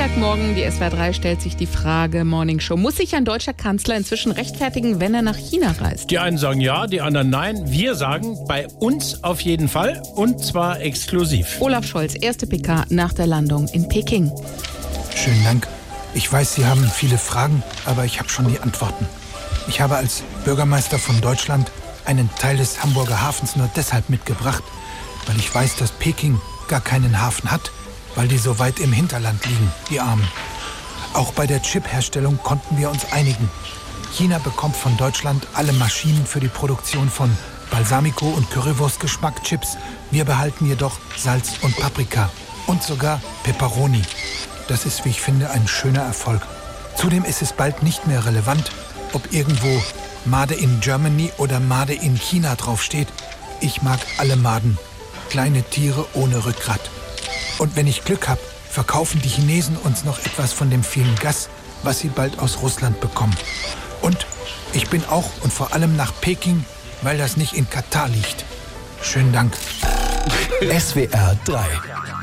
Freitagmorgen, die SWR 3 stellt sich die Frage Morning Show. Muss sich ein deutscher Kanzler inzwischen rechtfertigen, wenn er nach China reist? Die einen sagen ja, die anderen nein. Wir sagen bei uns auf jeden Fall und zwar exklusiv. Olaf Scholz, erste PK nach der Landung in Peking. Schönen Dank. Ich weiß, Sie haben viele Fragen, aber ich habe schon die Antworten. Ich habe als Bürgermeister von Deutschland einen Teil des Hamburger Hafens nur deshalb mitgebracht, weil ich weiß, dass Peking gar keinen Hafen hat weil die so weit im Hinterland liegen, die Armen. Auch bei der Chip-Herstellung konnten wir uns einigen. China bekommt von Deutschland alle Maschinen für die Produktion von Balsamico und Currywurst-Geschmack-Chips. Wir behalten jedoch Salz und Paprika und sogar Peperoni. Das ist, wie ich finde, ein schöner Erfolg. Zudem ist es bald nicht mehr relevant, ob irgendwo Made in Germany oder Made in China draufsteht. Ich mag alle Maden. Kleine Tiere ohne Rückgrat. Und wenn ich Glück habe, verkaufen die Chinesen uns noch etwas von dem vielen Gas, was sie bald aus Russland bekommen. Und ich bin auch und vor allem nach Peking, weil das nicht in Katar liegt. Schönen Dank. SWR 3